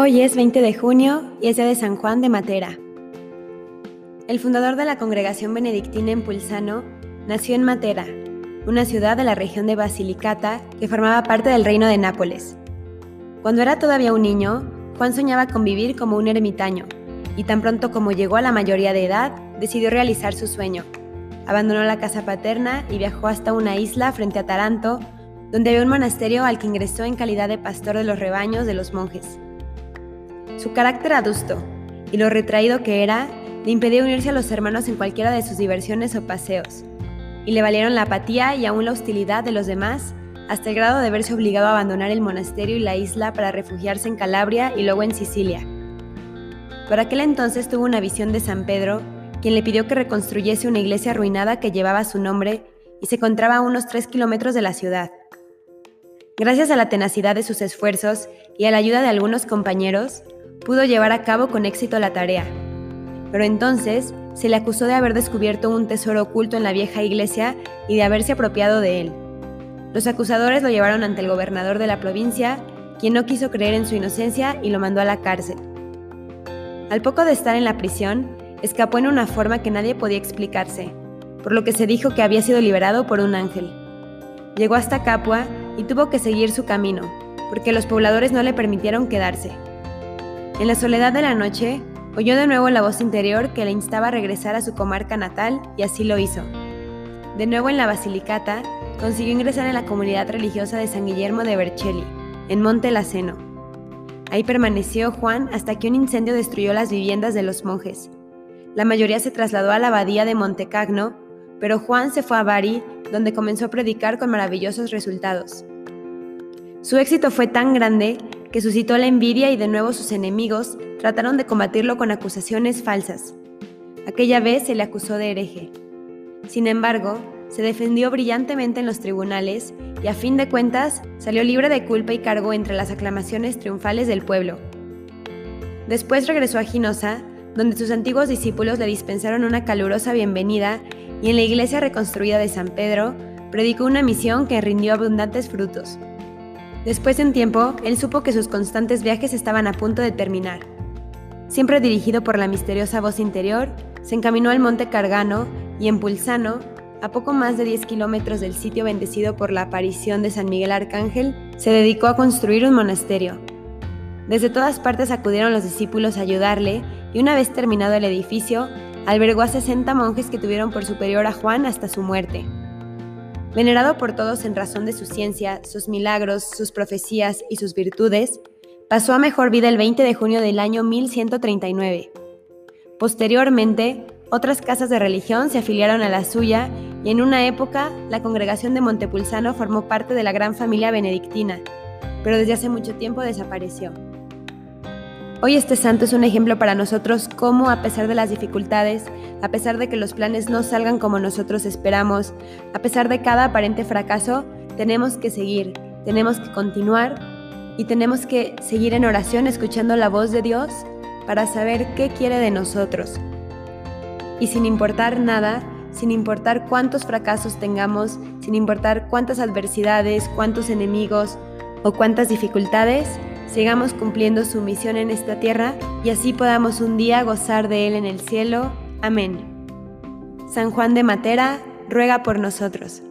Hoy es 20 de junio y es día de San Juan de Matera. El fundador de la congregación benedictina en Pulsano nació en Matera, una ciudad de la región de Basilicata que formaba parte del reino de Nápoles. Cuando era todavía un niño, Juan soñaba con vivir como un ermitaño, y tan pronto como llegó a la mayoría de edad, decidió realizar su sueño. Abandonó la casa paterna y viajó hasta una isla frente a Taranto, donde había un monasterio al que ingresó en calidad de pastor de los rebaños de los monjes. Su carácter adusto y lo retraído que era le impedía unirse a los hermanos en cualquiera de sus diversiones o paseos, y le valieron la apatía y aún la hostilidad de los demás hasta el grado de verse obligado a abandonar el monasterio y la isla para refugiarse en Calabria y luego en Sicilia. Por aquel entonces tuvo una visión de San Pedro, quien le pidió que reconstruyese una iglesia arruinada que llevaba su nombre y se encontraba a unos tres kilómetros de la ciudad. Gracias a la tenacidad de sus esfuerzos y a la ayuda de algunos compañeros, pudo llevar a cabo con éxito la tarea. Pero entonces se le acusó de haber descubierto un tesoro oculto en la vieja iglesia y de haberse apropiado de él. Los acusadores lo llevaron ante el gobernador de la provincia, quien no quiso creer en su inocencia y lo mandó a la cárcel. Al poco de estar en la prisión, escapó en una forma que nadie podía explicarse, por lo que se dijo que había sido liberado por un ángel. Llegó hasta Capua y tuvo que seguir su camino, porque los pobladores no le permitieron quedarse. En la soledad de la noche, oyó de nuevo la voz interior que le instaba a regresar a su comarca natal y así lo hizo. De nuevo en la Basilicata, consiguió ingresar en la comunidad religiosa de San Guillermo de Vercelli, en Monte Laceno. Ahí permaneció Juan hasta que un incendio destruyó las viviendas de los monjes. La mayoría se trasladó a la abadía de Montecagno, pero Juan se fue a Bari, donde comenzó a predicar con maravillosos resultados. Su éxito fue tan grande que suscitó la envidia y de nuevo sus enemigos trataron de combatirlo con acusaciones falsas. Aquella vez se le acusó de hereje. Sin embargo, se defendió brillantemente en los tribunales y a fin de cuentas salió libre de culpa y cargo entre las aclamaciones triunfales del pueblo. Después regresó a Ginosa, donde sus antiguos discípulos le dispensaron una calurosa bienvenida y en la iglesia reconstruida de San Pedro predicó una misión que rindió abundantes frutos. Después de un tiempo, él supo que sus constantes viajes estaban a punto de terminar. Siempre dirigido por la misteriosa voz interior, se encaminó al monte Cargano y en Pulsano, a poco más de 10 kilómetros del sitio bendecido por la aparición de San Miguel Arcángel, se dedicó a construir un monasterio. Desde todas partes acudieron los discípulos a ayudarle y una vez terminado el edificio, albergó a 60 monjes que tuvieron por superior a Juan hasta su muerte. Venerado por todos en razón de su ciencia, sus milagros, sus profecías y sus virtudes, pasó a mejor vida el 20 de junio del año 1139. Posteriormente, otras casas de religión se afiliaron a la suya y en una época la congregación de Montepulsano formó parte de la gran familia benedictina, pero desde hace mucho tiempo desapareció. Hoy este santo es un ejemplo para nosotros cómo a pesar de las dificultades, a pesar de que los planes no salgan como nosotros esperamos, a pesar de cada aparente fracaso, tenemos que seguir, tenemos que continuar y tenemos que seguir en oración escuchando la voz de Dios para saber qué quiere de nosotros. Y sin importar nada, sin importar cuántos fracasos tengamos, sin importar cuántas adversidades, cuántos enemigos o cuántas dificultades, sigamos cumpliendo su misión en esta tierra y así podamos un día gozar de Él en el cielo. Amén. San Juan de Matera, ruega por nosotros.